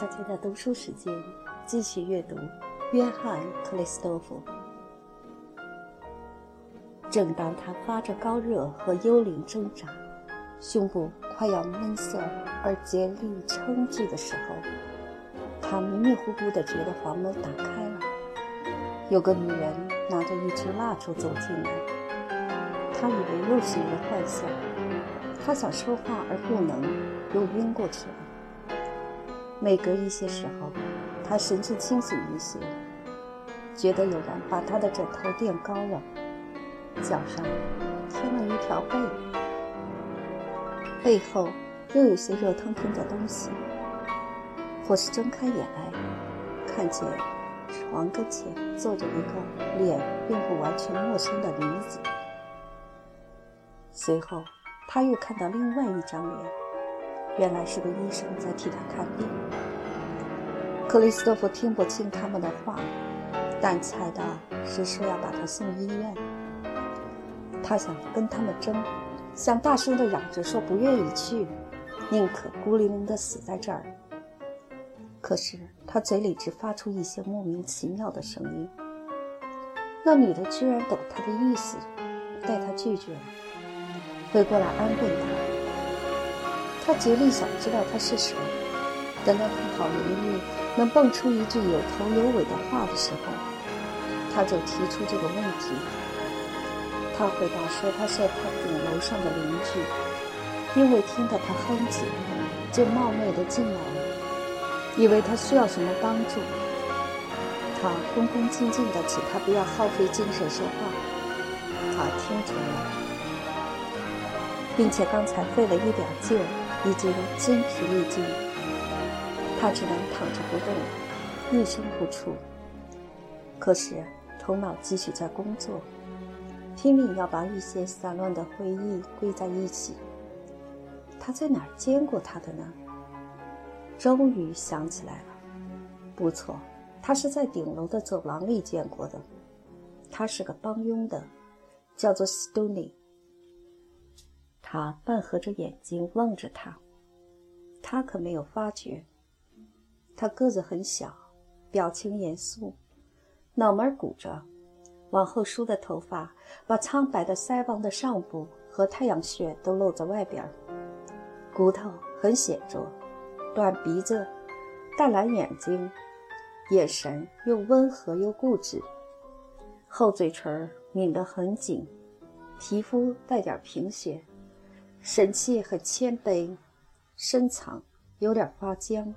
小姐的读书时间，继续阅读约翰·克里斯多夫。正当他发着高热和幽灵挣扎，胸部快要闷塞而竭力撑住的时候，他迷迷糊糊地觉得房门打开了，有个女人拿着一支蜡烛走进来。他以为又是一个幻象，他想说话而不能，又晕过去了。每隔一些时候，他神志清醒一些，觉得有人把他的枕头垫高了。脚上添了一条被，背后又有些热腾腾的东西。或是睁开眼来，看见床跟前坐着一个脸并不完全陌生的女子。随后，他又看到另外一张脸，原来是个医生在替他看病。克里斯托弗听不清他们的话，但猜到是说要把他送医院。他想跟他们争，想大声地嚷着说不愿意去，宁可孤零零地死在这儿。可是他嘴里只发出一些莫名其妙的声音。那女的居然懂他的意思，待他拒绝了，回过来安慰他。他竭力想知道他是谁。等到他好容易能蹦出一句有头有尾的话的时候，他就提出这个问题。他回答说：“他是他顶楼上的邻居，因为听到他哼唧，就冒昧的进来了，以为他需要什么帮助。他恭恭敬敬的请他不要耗费精神说话。他听从了，并且刚才费了一点劲，已经筋疲力尽。他只能躺着不动，一声不出。可是头脑继续在工作。”拼命要把一些散乱的回忆归在一起。他在哪儿见过他的呢？终于想起来了，不错，他是在顶楼的走廊里见过的。他是个帮佣的，叫做 Stoney。他半合着眼睛望着他，他可没有发觉。他个子很小，表情严肃，脑门鼓着。往后梳的头发，把苍白的腮帮的上部和太阳穴都露在外边骨头很显着，短鼻子，淡蓝眼睛，眼神又温和又固执，厚嘴唇抿得很紧，皮肤带点贫血，神气很谦卑，深藏，有点发僵。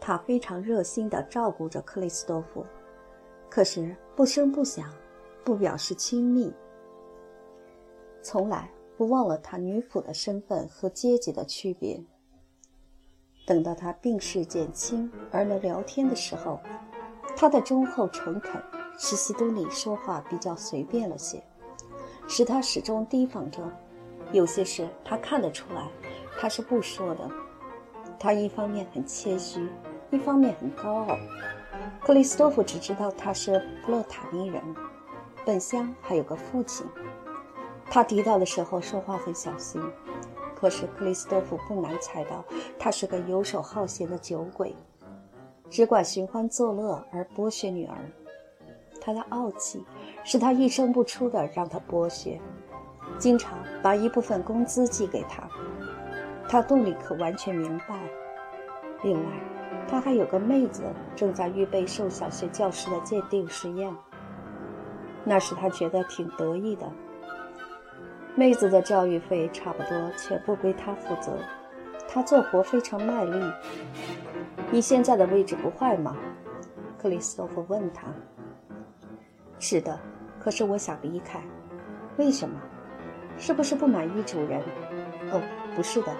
他非常热心地照顾着克里斯多夫。可是不声不响，不表示亲密，从来不忘了他女仆的身份和阶级的区别。等到他病势减轻而能聊天的时候，他的忠厚诚恳使西多尼说话比较随便了些，使他始终提防着。有些事他看得出来，他是不说的。他一方面很谦虚，一方面很高傲。克里斯多夫只知道他是布洛塔尼人，本乡还有个父亲。他提到的时候说话很小心，可是克里斯多夫不难猜到他是个游手好闲的酒鬼，只管寻欢作乐而剥削女儿。他的傲气是他一声不出的让他剥削，经常把一部分工资寄给他。他肚里可完全明白。另外。他还有个妹子，正在预备受小学教师的鉴定试验。那时他觉得挺得意的。妹子的教育费差不多全部归他负责，他做活非常卖力。你现在的位置不坏吗？克里斯托弗问他。是的，可是我想离开。为什么？是不是不满意主人？哦，不是的，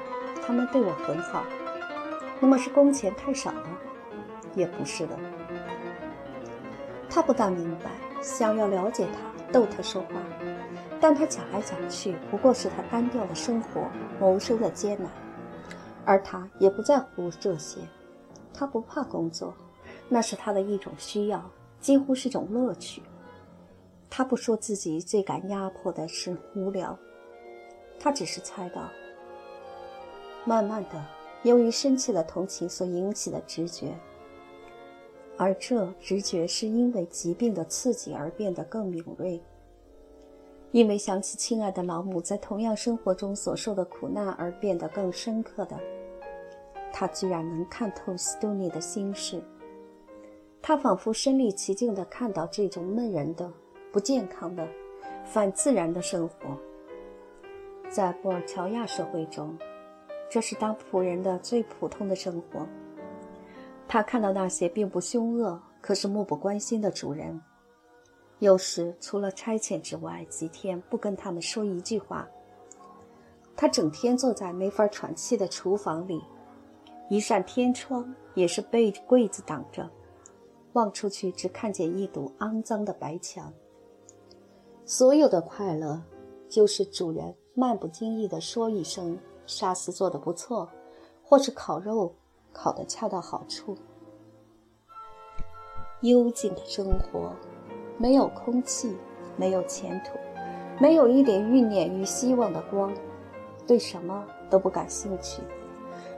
他们对我很好。那么是工钱太少了，也不是的。他不大明白，想要了解他，逗他说话，但他讲来讲去，不过是他单调的生活、谋生的艰难，而他也不在乎这些。他不怕工作，那是他的一种需要，几乎是种乐趣。他不说自己最感压迫的是无聊，他只是猜到，慢慢的。由于深切的同情所引起的直觉，而这直觉是因为疾病的刺激而变得更敏锐。因为想起亲爱的老母在同样生活中所受的苦难而变得更深刻的，他居然能看透斯多尼的心事。他仿佛身临其境地看到这种闷人的、不健康的、反自然的生活。在布尔乔亚社会中，这是当仆人的最普通的生活。他看到那些并不凶恶，可是漠不关心的主人。有时除了差遣之外，几天不跟他们说一句话。他整天坐在没法喘气的厨房里，一扇天窗也是被柜子挡着，望出去只看见一堵肮脏的白墙。所有的快乐，就是主人漫不经意地说一声“沙司做的不错”，或是烤肉烤得恰到好处。幽静的生活。没有空气，没有前途，没有一点欲念与希望的光，对什么都不感兴趣。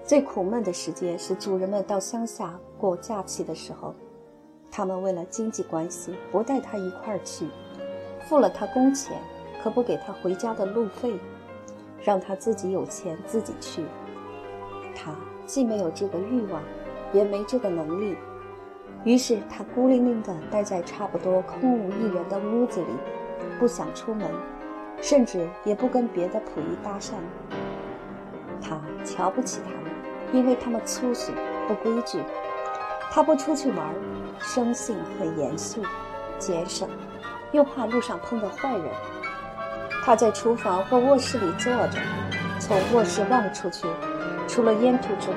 最苦闷的时间是主人们到乡下过假期的时候，他们为了经济关系不带他一块儿去，付了他工钱，可不给他回家的路费，让他自己有钱自己去。他既没有这个欲望，也没这个能力。于是他孤零零地待在差不多空无一人的屋子里，不想出门，甚至也不跟别的仆役搭讪。他瞧不起他们，因为他们粗俗不规矩。他不出去玩，生性很严肃、节省，又怕路上碰到坏人。他在厨房或卧室里坐着，从卧室望出去，除了烟土之外，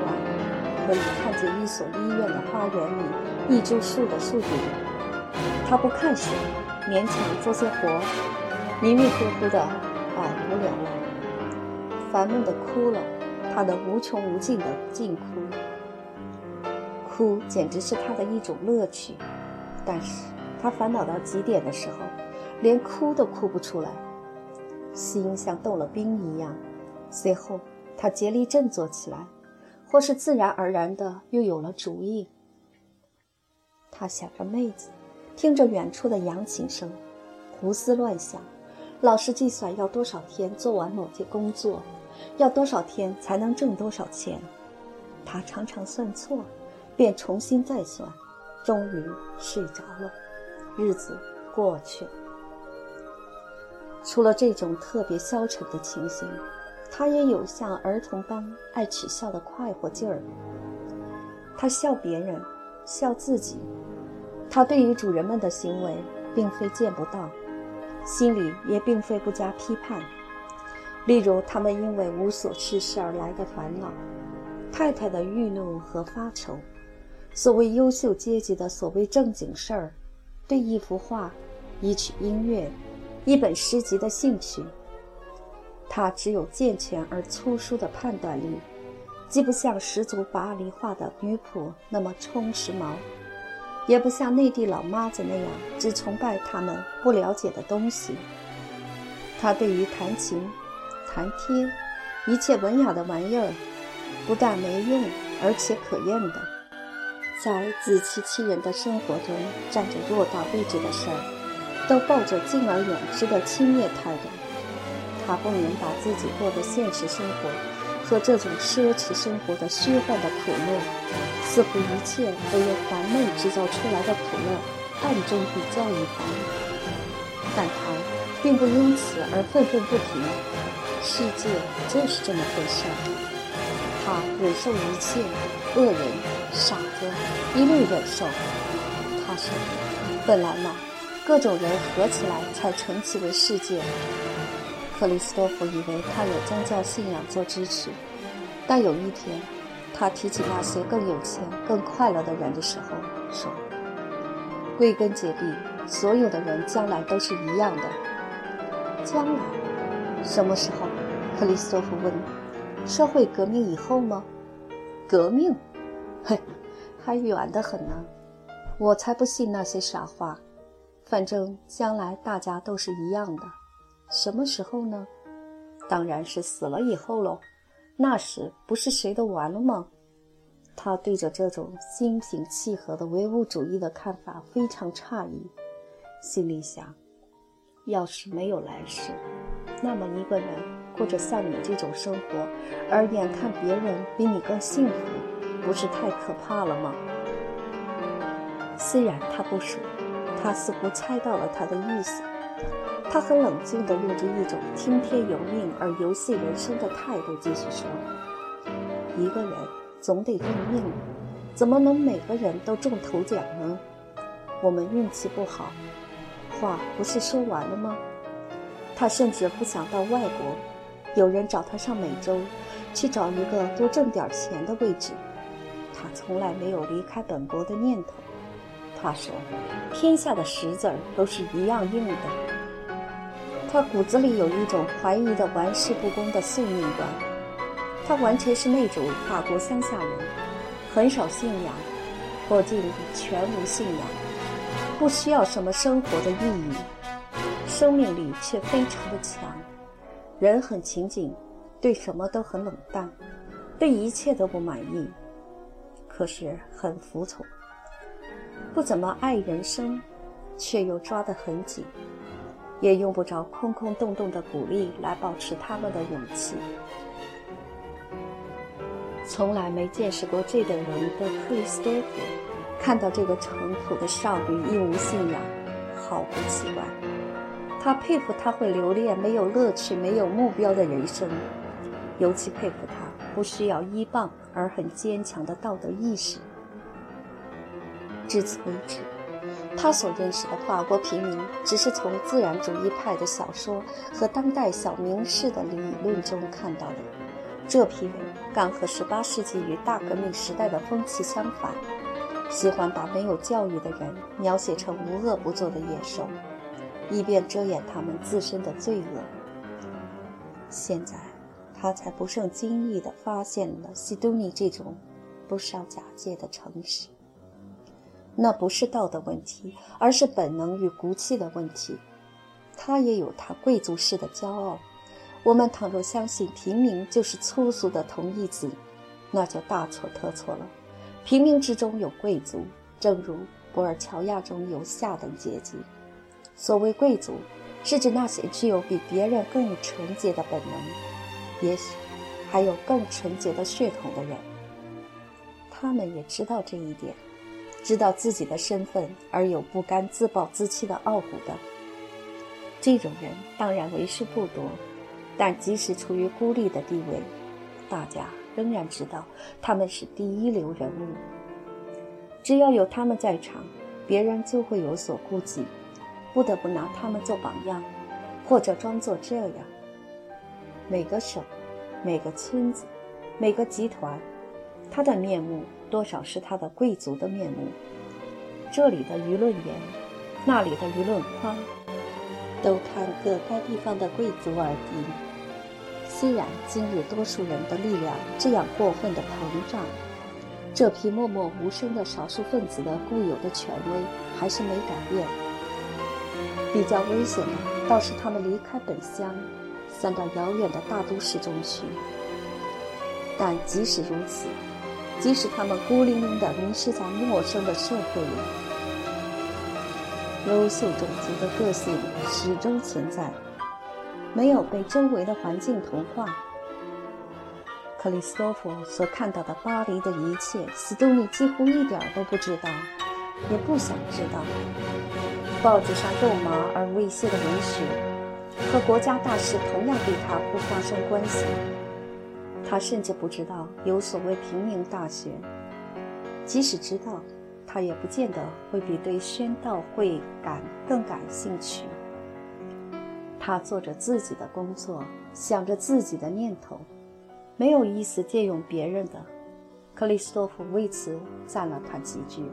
可以看见一所医院的花园里。一株树的树顶，他不看书，勉强做些活，迷迷糊糊的，百无聊赖，烦闷的哭了，他的无穷无尽的尽哭，哭简直是他的一种乐趣。但是他烦恼到极点的时候，连哭都哭不出来，心像冻了冰一样。随后他竭力振作起来，或是自然而然的又有了主意。他想着妹子，听着远处的扬琴声，胡思乱想，老是计算要多少天做完某些工作，要多少天才能挣多少钱。他常常算错，便重新再算，终于睡着了。日子过去。除了这种特别消沉的情形，他也有像儿童般爱取笑的快活劲儿。他笑别人。笑自己，他对于主人们的行为并非见不到，心里也并非不加批判。例如，他们因为无所事事而来的烦恼，太太的郁怒和发愁，所谓优秀阶级的所谓正经事儿，对一幅画、一曲音乐、一本诗集的兴趣，他只有健全而粗疏的判断力。既不像十足巴黎画的女仆那么充实毛，也不像内地老妈子那样只崇拜他们不了解的东西。他对于弹琴、弹贴一切文雅的玩意儿，不但没用，而且可厌的，在自欺欺人的生活中占着弱大位置的事儿，都抱着敬而远之的轻蔑态度。他不能把自己过的现实生活。和这种奢侈生活的虚幻的苦乐，似乎一切都由烦闷制造出来的苦乐，暗中比较一番。但他并不因此而愤愤不平。世界就是这么回事儿。他忍受一切，恶人、傻子，一律忍受。他说：“本来嘛，各种人合起来才成其为世界。”克里斯多夫以为他有宗教信仰做支持，但有一天，他提起那些更有钱、更快乐的人的时候，说：“归根结底，所有的人将来都是一样的。”将来，什么时候？克里斯多夫问。“社会革命以后吗？”“革命？嘿，还远得很呢。我才不信那些傻话。反正将来大家都是一样的。”什么时候呢？当然是死了以后喽。那时不是谁都完了吗？他对着这种心平气和的唯物主义的看法非常诧异，心里想：要是没有来世，那么一个人过着像你这种生活，而眼看别人比你更幸福，不是太可怕了吗？虽然他不说，他似乎猜到了他的意思。他很冷静地用着一种听天由命而游戏人生的态度继续说：“一个人总得认命，怎么能每个人都中头奖呢？我们运气不好。”话不是说完了吗？他甚至不想到外国，有人找他上美洲，去找一个多挣点钱的位置。他从来没有离开本国的念头。他说：“天下的石子儿都是一样硬的。”他骨子里有一种怀疑的玩世不恭的宿命观，他完全是那种法国乡下人，很少信仰，或近全无信仰，不需要什么生活的意义，生命力却非常的强，人很勤谨，对什么都很冷淡，对一切都不满意，可是很服从，不怎么爱人生，却又抓得很紧。也用不着空空洞洞的鼓励来保持他们的勇气。从来没见识过这等人的克里斯多夫，看到这个淳朴的少女一无信仰，毫不奇怪。他佩服她会留恋没有乐趣、没有目标的人生，尤其佩服她不需要依傍而很坚强的道德意识。至此为止。他所认识的法国平民，只是从自然主义派的小说和当代小明士的理论中看到的。这批人刚和18世纪与大革命时代的风气相反，喜欢把没有教育的人描写成无恶不作的野兽，以便遮掩他们自身的罪恶。现在，他才不胜惊异地发现了西多尼这种不少假借的诚实。那不是道德问题，而是本能与骨气的问题。他也有他贵族式的骄傲。我们倘若相信平民就是粗俗的同义词，那就大错特错了。平民之中有贵族，正如博尔乔亚中有下等阶级。所谓贵族，是指那些具有比别人更纯洁的本能，也许还有更纯洁的血统的人。他们也知道这一点。知道自己的身份而有不甘自暴自弃的傲骨的这种人，当然为数不多。但即使处于孤立的地位，大家仍然知道他们是第一流人物。只要有他们在场，别人就会有所顾忌，不得不拿他们做榜样，或者装作这样。每个省、每个村子、每个集团，他的面目。多少是他的贵族的面目？这里的舆论严，那里的舆论宽，都看各该地方的贵族而定。虽然今日多数人的力量这样过分的膨胀，这批默默无声的少数分子的固有的权威还是没改变。比较危险的倒是他们离开本乡，散到遥远的大都市中去。但即使如此。即使他们孤零零地迷失在陌生的社会里，优秀种族的个性始终存在，没有被周围的环境同化。克里斯托夫所看到的巴黎的一切，斯多尼几乎一点都不知道，也不想知道。报纸上肉麻而猥亵的文学，和国家大事同样对他不发生关系。他甚至不知道有所谓平民大学，即使知道，他也不见得会比对宣道会感更感兴趣。他做着自己的工作，想着自己的念头，没有意思借用别人的。克里斯托夫为此赞了他几句。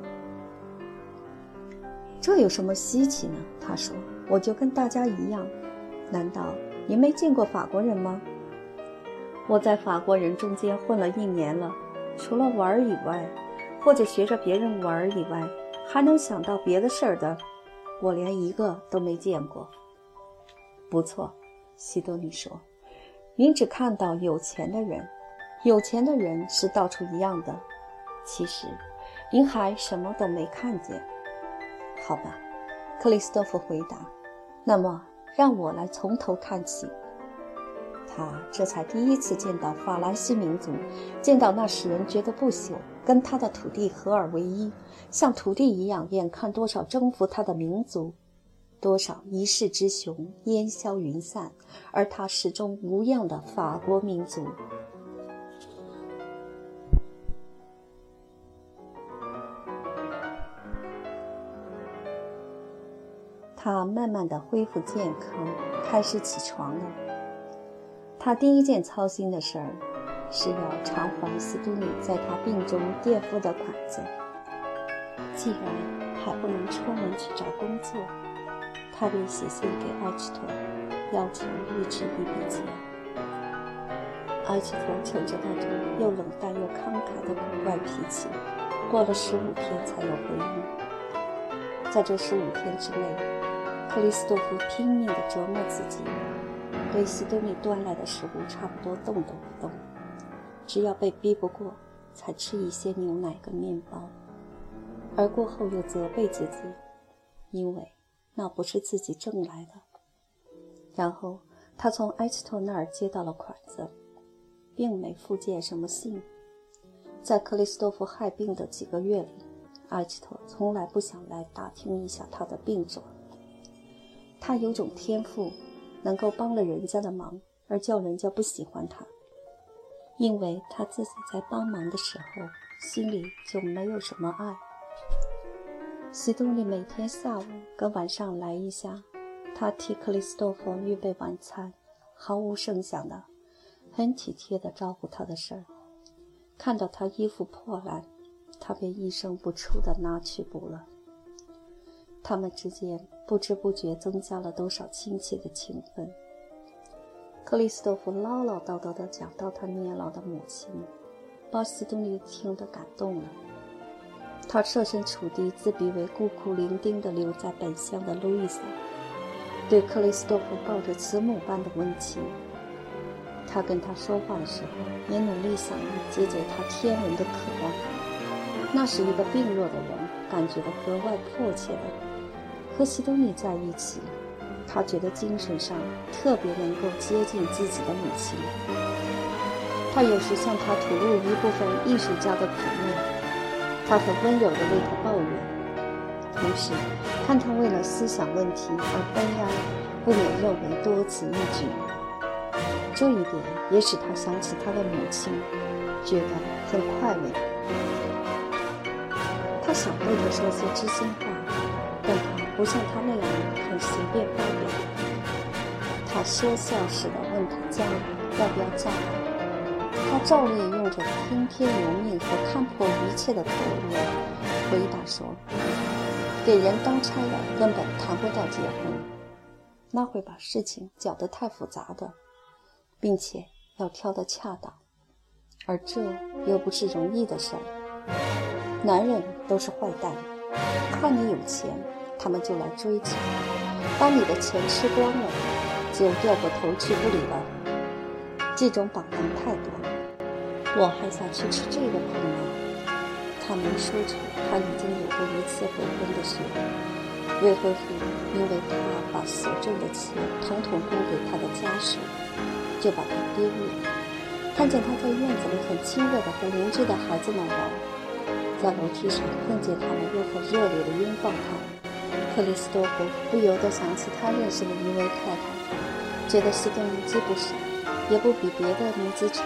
这有什么稀奇呢？他说：“我就跟大家一样，难道您没见过法国人吗？”我在法国人中间混了一年了，除了玩以外，或者学着别人玩以外，还能想到别的事儿的，我连一个都没见过。不错，西多尼说：“您只看到有钱的人，有钱的人是到处一样的。其实，您还什么都没看见。好吧，克里斯托夫回答。那么，让我来从头看起。他这才第一次见到法兰西民族，见到那使人觉得不朽，跟他的土地合而为一，像土地一样眼看多少征服他的民族，多少一世之雄烟消云散，而他始终无恙的法国民族。他慢慢的恢复健康，开始起床了。他第一件操心的事儿，是要偿还斯都尼在他病中垫付的款子。既然还不能出门去找工作，他便写信给艾奇托，要求预支一笔钱。艾奇托趁着那种又冷淡又慷慨的古怪脾气，过了十五天才有回应。在这十五天之内，克里斯托夫拼命地折磨自己。对西多尼端来的食物差不多动都不动，只要被逼不过，才吃一些牛奶跟面包，而过后又责备自己，因为那不是自己挣来的。然后他从埃奇托那儿接到了款子，并没附件什么信。在克里斯托夫害病的几个月里，埃奇托从来不想来打听一下他的病状。他有种天赋。能够帮了人家的忙，而叫人家不喜欢他，因为他自己在帮忙的时候心里就没有什么爱。西多尼每天下午跟晚上来一下，他替克里斯多夫预备晚餐，毫无声响的，很体贴的照顾他的事儿。看到他衣服破烂，他便一声不出的拿去补了。他们之间不知不觉增加了多少亲切的情分。克里斯多夫唠唠叨叨地讲到他年老的母亲，把西顿尼听得感动了。他设身处地、自比为孤苦伶仃地留在本乡的路易斯，对克里斯多夫抱着慈母般的温情。他跟他说话的时候，也努力想解解他天伦的渴望。那是一个病弱的人感觉到格外迫切的。和西多尼在一起，他觉得精神上特别能够接近自己的母亲。他有时向他吐露一部分艺术家的苦闷，他很温柔地为他抱怨，同时看他为了思想问题而悲哀，不免认为多此一举。这一点也使他想起他的母亲，觉得很快慰。他想对他说些知心话，不像他那样很随便发表。他说笑似的问他将来要不要嫁他，他照例用着听天由命和看破一切的口吻回答说：“给人当差的根本谈不到结婚，那会把事情搅得太复杂的，并且要挑得恰当，而这又不是容易的事儿。男人都是坏蛋，看你有钱。”他们就来追求，把你的钱吃光了，就掉过头去不理了。这种榜样太多了，我还想去吃这个苦呢。他没说出他已经有过一次悔婚的事。未婚夫因为他把所挣的钱统统供给他的家属，就把他丢了。看见他在院子里很亲热的和邻居的孩子们玩，在楼梯上碰见他们又很热烈的拥抱他。克里斯多夫不由得想起他认识的一位太太，觉得西多尼既不傻，也不比别的女子丑。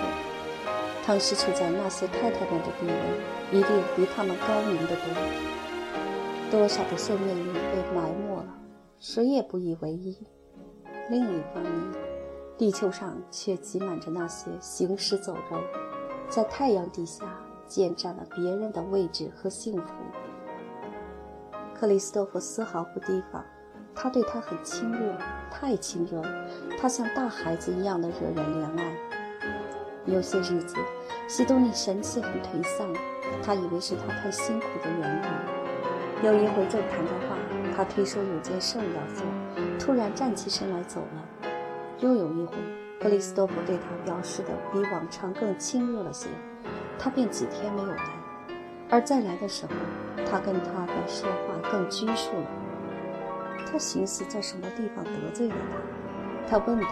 当时处在那些太太们的地位，一定比他们高明得多。多少的生命力被埋没了，谁也不以为意。另一方面，地球上却挤满着那些行尸走肉，在太阳底下建占了别人的位置和幸福。克里斯多夫丝毫不提防，他对她很亲热，太亲热，他像大孩子一样的惹人怜爱。有些日子，西多尼神气很颓丧，他以为是他太辛苦的缘故。有一回正谈着话，他推说有件事要做，突然站起身来走了。又有一回，克里斯多夫对他表示的比往常更亲热了些，他便几天没有来。而再来的时候，他跟他的说话更拘束了。他寻思在什么地方得罪了他，他问他，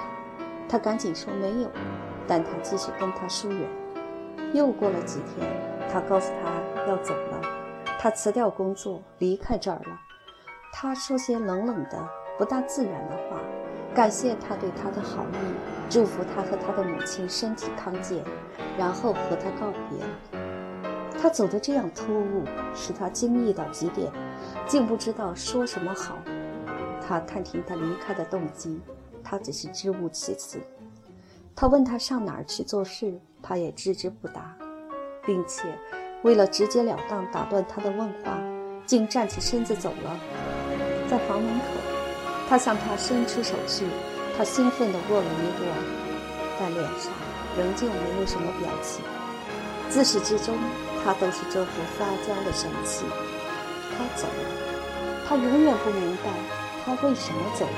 他赶紧说没有，但他继续跟他疏远。又过了几天，他告诉他要走了，他辞掉工作离开这儿了。他说些冷冷的、不大自然的话，感谢他对他的好意，祝福他和他的母亲身体康健，然后和他告别。他走得这样突兀，使他惊异到极点，竟不知道说什么好。他探听他离开的动机，他只是支吾其词。他问他上哪儿去做事，他也置之不答，并且为了直截了当打断他的问话，竟站起身子走了。在房门口，他向他伸出手去，他兴奋地握了一握，但脸上仍旧没有什么表情。自始至终，他都是这副撒娇的神气。他走了，他永远不明白他为什么走了。